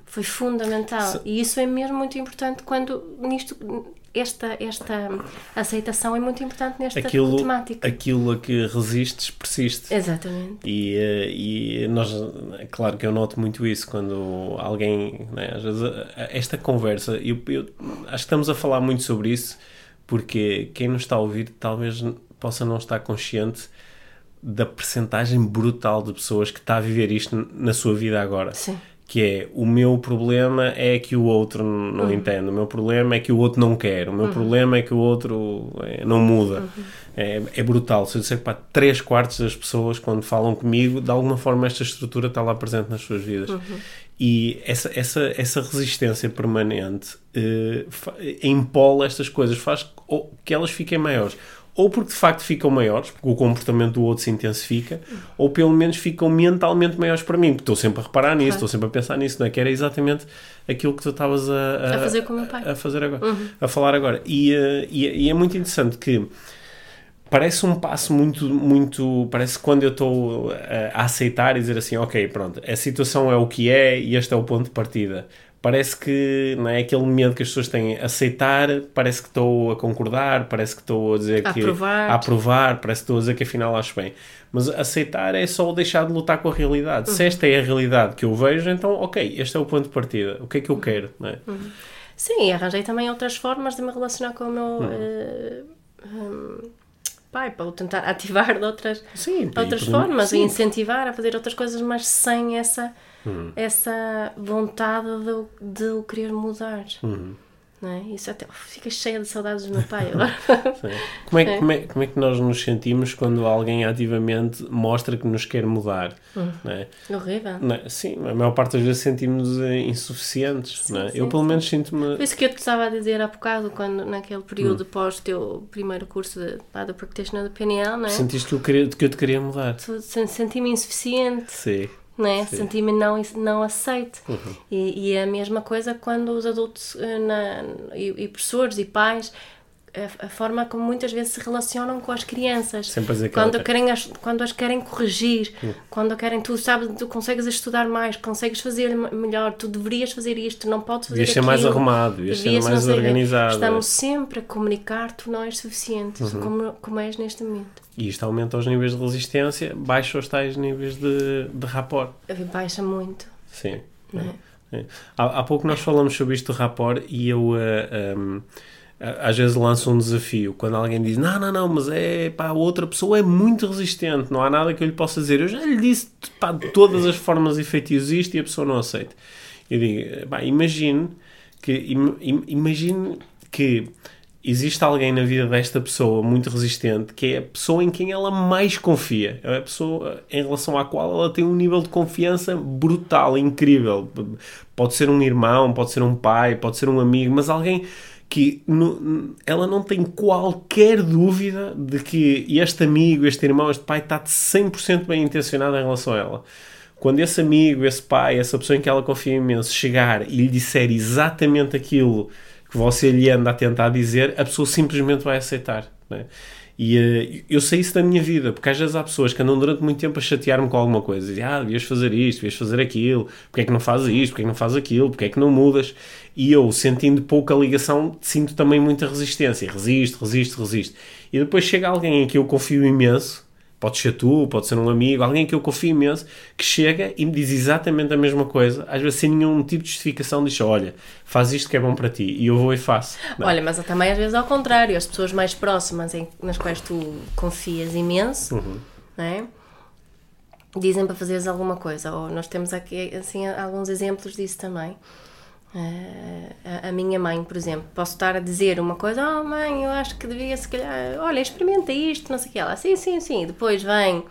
Foi fundamental. E isso é mesmo muito importante quando nisto esta, esta aceitação é muito importante nesta aquilo, temática. Aquilo a que resistes persiste. Exatamente. E, eh, e nós, é claro que eu noto muito isso quando alguém, né, às vezes, esta conversa, eu, eu acho que estamos a falar muito sobre isso porque quem nos está a ouvir talvez possa não estar consciente da percentagem brutal de pessoas que está a viver isto na sua vida agora. Sim que é o meu problema é que o outro não uhum. entende, o meu problema é que o outro não quer, o meu uhum. problema é que o outro é, não muda. Uhum. É, é, brutal. Se eu disser que pá, 3 quartos das pessoas, quando falam comigo, de alguma forma esta estrutura está lá presente nas suas vidas. Uhum. E essa, essa, essa resistência permanente eh, empola estas coisas, faz que elas fiquem maiores ou porque de facto ficam maiores, porque o comportamento do outro se intensifica, ou pelo menos ficam mentalmente maiores para mim, porque estou sempre a reparar nisso, estou sempre a pensar nisso, não é? Que era exatamente aquilo que tu estavas a, a, a, fazer com o meu pai. A, fazer agora, uhum. a falar agora. E, uh, e, e, é muito interessante que parece um passo muito, muito. Parece quando eu estou a, a aceitar e dizer assim, ok, pronto, a situação é o que é e este é o ponto de partida parece que não é aquele medo que as pessoas têm aceitar, parece que estou a concordar, parece que estou a dizer a que aprovar. a aprovar, parece que estou a dizer que afinal acho bem. Mas aceitar é só deixar de lutar com a realidade. Uhum. Se esta é a realidade que eu vejo, então ok, este é o ponto de partida. O que é que eu uhum. quero, não é? Uhum. Sim, arranjei também outras formas de me relacionar com o meu uh, um, pai, para o tentar ativar de outras, sim, outras formas e incentivar a fazer outras coisas, mas sem essa uhum. essa vontade de, de o querer mudar. Uhum. É? Isso até fica cheia de saudades do meu pai agora. como, é, como, é, como é que nós nos sentimos quando alguém ativamente mostra que nos quer mudar? Não é? Horrível. É? Sim, a maior parte das vezes sentimos eh, insuficientes. Sim, é? sim, Eu, pelo sim. menos, sinto-me. Foi isso que eu te estava a dizer há bocado, quando, naquele período hum. pós teu primeiro curso de, practitioner da PNL, não é? Sentiste que eu, queria, que eu te queria mudar. Senti-me insuficiente. Sim né? senti-me não, não aceito. Uhum. E, e, é a mesma coisa quando os adultos eh, na, e, e professores e pais a, a, forma como muitas vezes se relacionam com as crianças. Quando, ela... querem as, quando as querem corrigir, uhum. quando querem, tu sabes, tu consegues estudar mais, consegues fazer melhor, tu deverias fazer isto, não podes fazer devias ser mais arrumado, devias ser mais organizado. Estamos sempre a comunicar, tu não és suficiente, uhum. como, como és neste momento. E isto aumenta os níveis de resistência, baixa os tais níveis de, de rapport. Baixa muito. Sim. É? É. Há, há, pouco nós falamos sobre isto do rapport e eu uh, eh, um, ehm, às vezes lanço um desafio. Quando alguém diz, não, não, não, mas é pá, a outra pessoa é muito resistente, não há nada que eu lhe possa dizer. Eu já lhe disse pá, de todas as formas e feitios isto e a pessoa não aceita. Eu digo, pá, imagine que, im, imagine que existe alguém na vida desta pessoa muito resistente que é a pessoa em quem ela mais confia. É a pessoa em relação à qual ela tem um nível de confiança brutal, incrível. Pode ser um irmão, pode ser um pai, pode ser um amigo, mas alguém que no, ela não tem qualquer dúvida de que este amigo, este irmão, este pai está 100% bem intencionado em relação a ela. Quando esse amigo, esse pai, essa pessoa em que ela confia imenso chegar e lhe disser exatamente aquilo que você lhe anda a tentar dizer, a pessoa simplesmente vai aceitar. Né? E uh, eu sei isso da minha vida, porque às vezes há pessoas que andam durante muito tempo a chatear-me com alguma coisa. Dizem, ah, devias fazer isto, devias fazer aquilo, porque é que não fazes isto, porque é que não fazes aquilo, porque é que não mudas. E eu, sentindo pouca ligação, sinto também muita resistência. Resisto, resisto, resisto. E depois chega alguém em que eu confio imenso, Pode ser tu, pode ser um amigo, alguém que eu confio imenso, que chega e me diz exatamente a mesma coisa, às vezes sem nenhum tipo de justificação, diz: Olha, faz isto que é bom para ti, e eu vou e faço. Não. Olha, mas também às vezes ao contrário, as pessoas mais próximas em, nas quais tu confias imenso, uhum. é? dizem para fazeres alguma coisa, ou nós temos aqui assim, alguns exemplos disso também. Uh, a, a, minha mãe, por exemplo, posso estar a dizer uma coisa, oh mãe, eu acho que devia se calhar, olha, experimenta isto, não sei o que, ela, sim, sim, sim, depois vem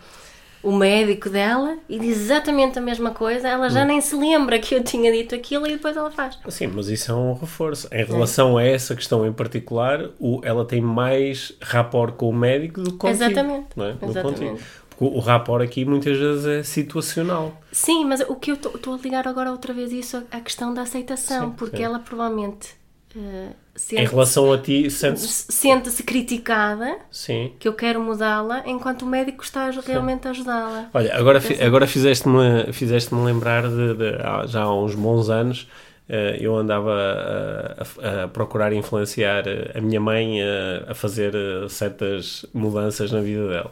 o médico dela e diz exatamente a mesma coisa, ela já hum. nem se lembra que eu tinha dito aquilo e depois ela faz. Sim, mas isso é um reforço. Em relação é. a essa questão em particular, o, ela tem mais rapport com o médico do que contigo. Exatamente. Não é? Exatamente o, rapport aqui muitas vezes é situacional. Sim, mas o que eu estou a ligar agora outra vez isso à questão da aceitação, sim, porque sim. ela provavelmente uh, em relação a ti, sente-se sente criticada, Sim. que eu quero mudá-la, enquanto o médico está realmente a ajudá-la. Olha, agora, fi, agora fizeste-me fizeste lembrar de, de, já há uns bons anos eh, eu andava a, a, a, procurar influenciar a minha mãe a, a fazer eh, certas mudanças na vida dela.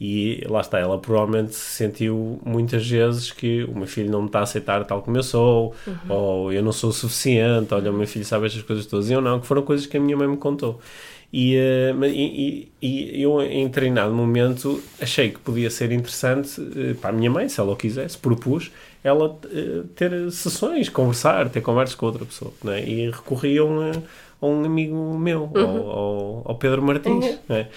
E lá está, ela provavelmente sentiu muitas vezes que o meu filho não me está a aceitar tal como eu sou, uhum. ou eu não sou o suficiente, olha, o meu filho sabe estas coisas todas. E eu não, que foram coisas que a minha mãe me contou. E, uh, e, e, eu, em treinado momento, achei que podia ser interessante uh, para a minha mãe, se ela o quisesse, propus ela uh, ter sessões, conversar, ter conversas com outra pessoa. Né? E recorriam a, a um amigo meu, uhum. ao, ao, ao, Pedro Martins. Uhum. Né?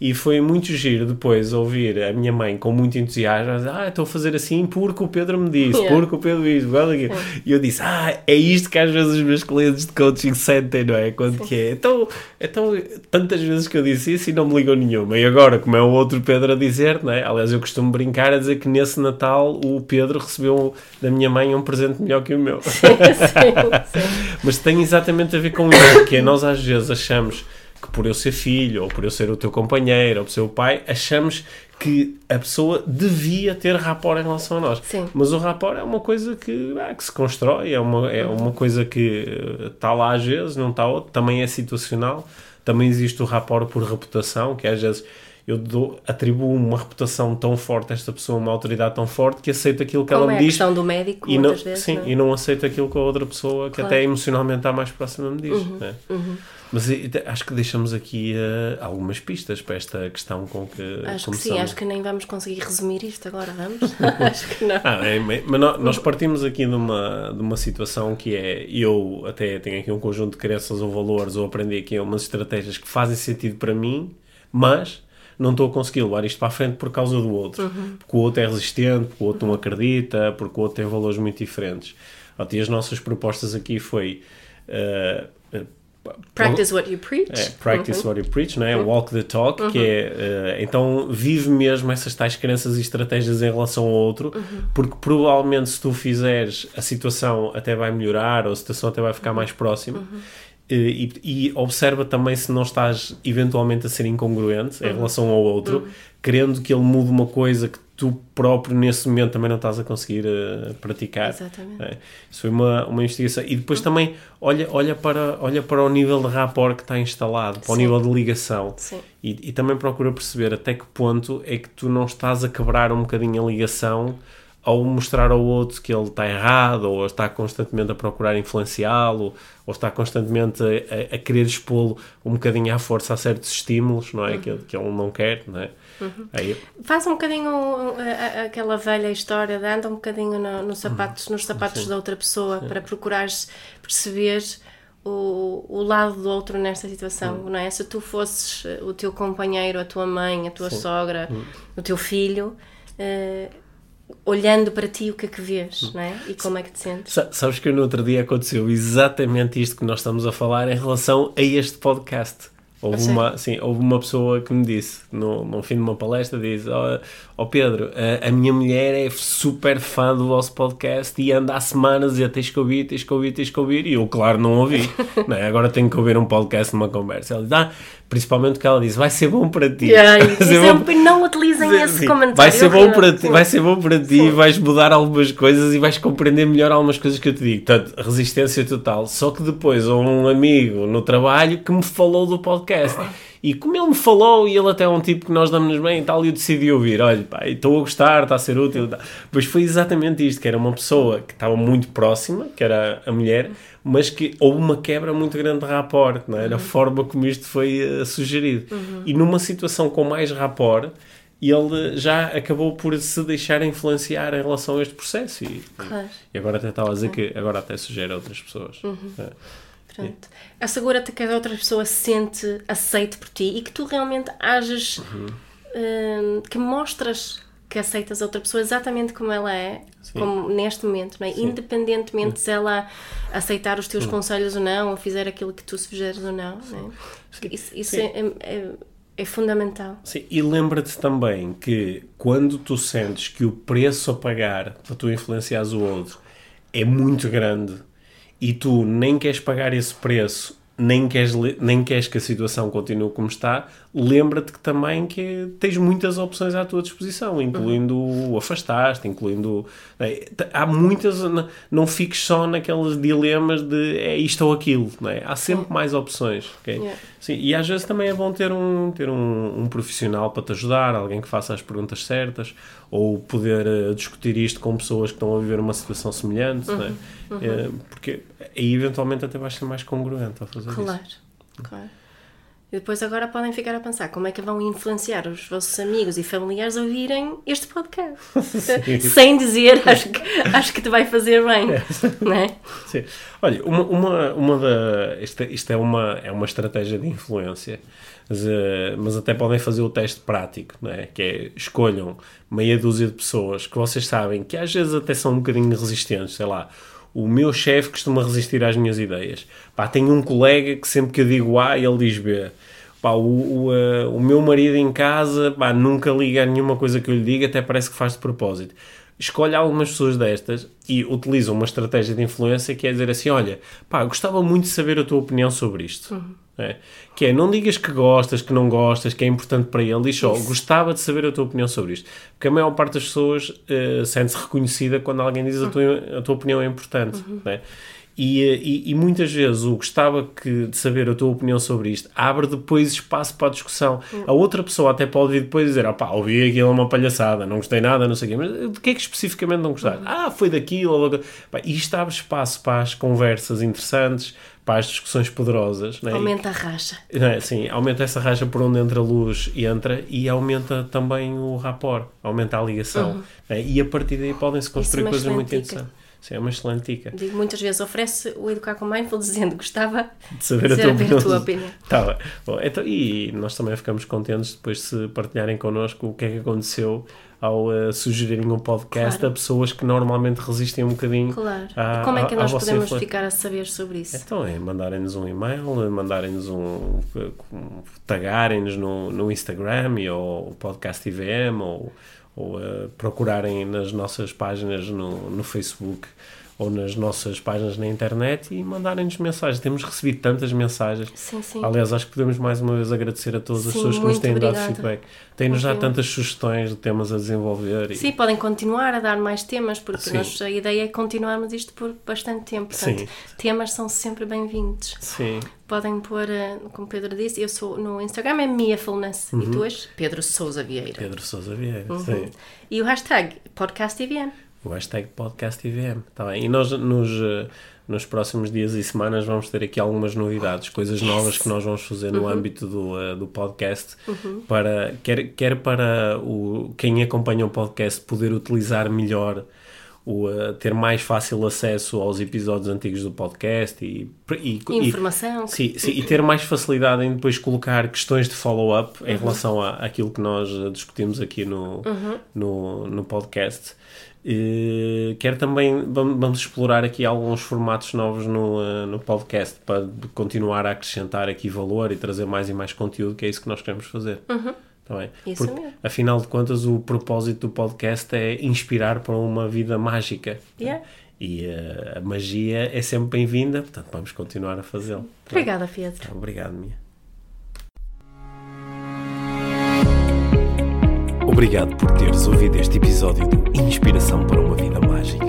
E foi muito giro depois ouvir a minha mãe com muito entusiasmo, ah, estou a fazer assim porque o Pedro me disse, yeah. porque o Pedro disse, yeah. e eu disse, ah, é isto que às vezes os meus clientes de coaching sentem, não é? Quando que é? Então, então, tantas vezes que eu disse isso e não me ligou nenhuma. E agora, como é o outro Pedro a dizer, não é? Aliás, eu costumo brincar a dizer que nesse Natal o Pedro recebeu da minha mãe um presente melhor que o meu. Sim, sim, sim. Mas tem exatamente a ver com isso, que é nós às vezes achamos que por eu ser filho, ou por eu ser o teu companheiro, ou por ser o pai, achamos que a pessoa devia ter rapport em relação a nós. Sim. Mas o rapport é uma coisa que, ah, que se constrói, é uma, é uma coisa que está lá às vezes, não está outra, também é situacional. Também existe o rapport por reputação, que às vezes eu dou, atribuo uma reputação tão forte a esta pessoa, uma autoridade tão forte, que aceito aquilo que Como ela é me diz. do médico, e não, vezes, Sim, não? e não aceito aquilo que a outra pessoa, que claro. até emocionalmente está mais próxima, me diz. Uhum, né? uhum. Mas acho que deixamos aqui uh, algumas pistas para esta questão com que Acho começamos. que sim, acho que nem vamos conseguir resumir isto agora, vamos? acho que não. Ah, é, mas nós partimos aqui de uma, de uma situação que é, eu até tenho aqui um conjunto de crenças ou valores, ou aprendi aqui umas estratégias que fazem sentido para mim, mas não estou a conseguir levar isto para a frente por causa do outro. Uhum. Porque o outro é resistente, porque o outro não acredita, porque o outro tem valores muito diferentes. E as nossas propostas aqui foi... Uh, Practice what you preach. É, practice uhum. what you preach, não é? Uhum. Walk the talk, uhum. que é. Uh, então, vive mesmo essas tais crenças e estratégias em relação ao outro, uhum. porque provavelmente se tu fizeres, a situação até vai melhorar ou a situação até vai ficar mais próxima. Uhum. E, e, observa também se não estás eventualmente a ser incongruente em relação ao outro, querendo que ele mude uma coisa que tu próprio nesse momento também não estás a conseguir uh, praticar. Exatamente. É? Isso foi uma, uma investigação. E depois também olha, olha, para, olha para o nível de rapport que está instalado, para Sim. o nível de ligação. Sim. E, e também procura perceber até que ponto é que tu não estás a quebrar um bocadinho a ligação ao mostrar ao outro que ele está errado, ou está constantemente a procurar influenciá-lo, ou está constantemente a, a, querer expô-lo um bocadinho à força a certos estímulos, não é? Uhum. Que, que ele não quer, não é? Uhum. Aí... Faz um bocadinho aquela velha história de anda um bocadinho no, no sapatos, nos sapatos Sim. da outra pessoa Sim. para procurares perceber o, o lado do outro nesta situação, uhum. não é? Se tu fosses o teu companheiro, a tua mãe, a tua Sim. sogra, uhum. o teu filho, uh, olhando para ti o que é que vês, uhum. não é? E como é que te sentes? Sabes que no outro dia aconteceu exatamente isto que nós estamos a falar em relação a este podcast. Houve uma, sim, houve uma pessoa que me disse, no, no fim de uma palestra, diz, ó oh, oh Pedro, a, a, minha mulher é super fã do vosso podcast e anda há semanas e tens que ouvir, tens que ouvir, tens que ouvir, e eu claro não ouvi, não é? agora tenho que ouvir um podcast numa conversa. Ela diz, ah, principalmente que ela diz, vai ser bom para ti. Yeah, bom... Não utilizem sim, esse sim. comentário. Vai ser bom para ti, vai ser bom para ti, vais mudar algumas coisas e vais compreender melhor algumas coisas que eu te digo. Portanto, resistência total. Só que depois houve um amigo no trabalho que me falou do podcast. E como ele me falou, e ele até é um tipo que nós damos-nos bem e tal, e eu decidi ouvir: olha, pá, estou a gostar, está a ser útil. Pois foi exatamente isto: que era uma pessoa que estava muito próxima, que era a mulher, mas que houve uma quebra muito grande de rapport, não é? Uhum. a forma como isto foi uh, sugerido. Uhum. E numa situação com mais rapport, ele já acabou por se deixar influenciar em relação a este processo. E, claro. e agora até estava a dizer que agora até sugere a outras pessoas. Uhum. É. Pronto. Assegura-te que a outra pessoa se sente aceite por ti e que tu realmente ages, uhum. hum, que mostras que aceitas a outra pessoa exatamente como ela é, Sim. como neste momento, não é? independentemente Sim. se ela aceitar os teus conselhos ou não, ou fizer aquilo que tu sugeres ou não. não é? Isso, isso é, é, é, fundamental. Sim, e lembra-te também que quando tu sentes que o preço a pagar para tu influenciares o outro é muito grande e tu nem queres pagar esse preço nem queres, nem queres que a situação continue como está, lembra-te que também que tens muitas opções à tua disposição, incluindo o afastar-te, incluindo... É, há muitas... Não fiques só naqueles dilemas de é isto ou aquilo, não é? Há sempre mais opções, ok? Yeah. Sim, e às vezes também é bom ter, um, ter um, um, profissional para te ajudar, alguém que faça as perguntas certas, ou poder uh, discutir isto com pessoas que estão a viver uma situação semelhante, uhum, não é? Uhum. é? porque aí eventualmente até vais ser mais congruente a fazer claro, isso. Claro, claro. E depois agora podem ficar a pensar como é que vão influenciar os vossos amigos e familiares a ouvirem este podcast. Sem dizer, acho que, acho que te vai fazer bem. É. Não é? Sim. Olha, uma, uma, uma da. Isto, isto é, uma, é uma estratégia de influência, mas, uh, mas até podem fazer o teste prático, não é? Que é escolham meia dúzia de pessoas que vocês sabem que às vezes até são um bocadinho resistentes, sei lá o meu chefe costuma resistir às minhas ideias. Pá, tenho um colega que sempre que eu digo A, ele diz B. Pá, o, o, uh, o meu marido em casa pá, nunca liga a nenhuma coisa que eu lhe diga, até parece que faz de propósito. Escolhe algumas pessoas destas e utiliza uma estratégia de influência que é dizer assim: Olha, pá, gostava muito de saber a tua opinião sobre isto. Uhum. É? Que é, não digas que gostas, que não gostas, que é importante para ele, diz só, Isso. gostava de saber a tua opinião sobre isto. Porque a maior parte das pessoas uh, sente-se reconhecida quando alguém diz a tua, a tua opinião é importante. Uhum. É? E, eh, e, e, muitas vezes o gostava que, de saber a tua opinião sobre isto abre depois espaço para a discussão. Uhum. A outra pessoa até pode vir depois dizer: opá, ouvi aquilo é uma palhaçada, não gostei nada, não sei o quê, mas de que é que especificamente não gostaste? Uhum. Ah, foi daquilo. E isto abre espaço para as conversas interessantes, para as discussões poderosas. Né? Aumenta a racha. É? Sim, aumenta essa racha por onde entra a luz e entra e aumenta também o rapport, aumenta a ligação. Uhum. Né? E a partir daí podem-se construir é coisas muito interessantes. Sim, é uma excelente dica. Digo muitas vezes, oferece o Educar com Mindful dizendo gostava de saber, a, tua opinião. a tua opinião. Tá bom, então, e nós também ficamos contentes depois de se partilharem connosco o que é que aconteceu ao uh, sugerirem um podcast claro. a pessoas que normalmente resistem um bocadinho. Claro. A, Como é que nós podemos ficar a saber sobre isso? Então é mandarem-nos um e-mail, mandarem-nos um. tagarem-nos no, no Instagram ou podcast IVM ou, ou uh, procurarem nas nossas páginas no, no Facebook ou nas nossas páginas na internet e mandarem-nos mensagens. Temos recebido tantas mensagens. Sim, sim. Aliás, acho que podemos mais uma vez agradecer a todas sim, as pessoas que nos têm obrigada. dado feedback. Têm-nos dado tantas sugestões de temas a desenvolver. E... Sim, podem continuar a dar mais temas, porque nós, a ideia é continuarmos isto por bastante tempo. Portanto, temas são sempre bem-vindos. Sim. Podem pôr, eh, como Pedro disse, eu sou no Instagram é Miafulness uhum. e tu és Pedro Sousa Vieira. Pedro Sousa Vieira, uhum. sim. E o hashtag podcastivn o hashtag podcast IVM. Tá bem? E nós nos, eh, nos próximos dias e semanas vamos ter aqui algumas novidades, coisas yes. novas que nós vamos fazer no uhum. âmbito do, uh, do podcast, uhum. para, quer, quer para o, quem acompanha o podcast poder utilizar melhor o, uh, ter mais fácil acesso aos episódios antigos do podcast e, e informação e, sim, sim, e ter mais facilidade em depois colocar questões de follow-up em uhum. relação à, àquilo que nós discutimos aqui no, uhum. no, no podcast Uh, quero também, vamos, vamos, explorar aqui alguns formatos novos no, uh, no podcast para continuar a acrescentar aqui valor e trazer mais e mais conteúdo, que é isso que nós queremos fazer. Uhum. Tá bem? Isso Porque, mesmo. Afinal de contas, o propósito do podcast é inspirar para uma vida mágica. Yeah. E uh, a magia é sempre bem-vinda, portanto vamos continuar a fazê-lo. Obrigada, Pedro. Tá, obrigado, Mia. Obrigado por teres ouvido este episódio do Inspiração para uma Vida Mágica.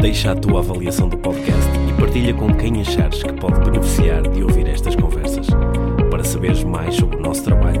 Deixa a tua avaliação do podcast e partilha com quem achares que pode beneficiar de ouvir estas conversas. Para saberes mais sobre o nosso trabalho,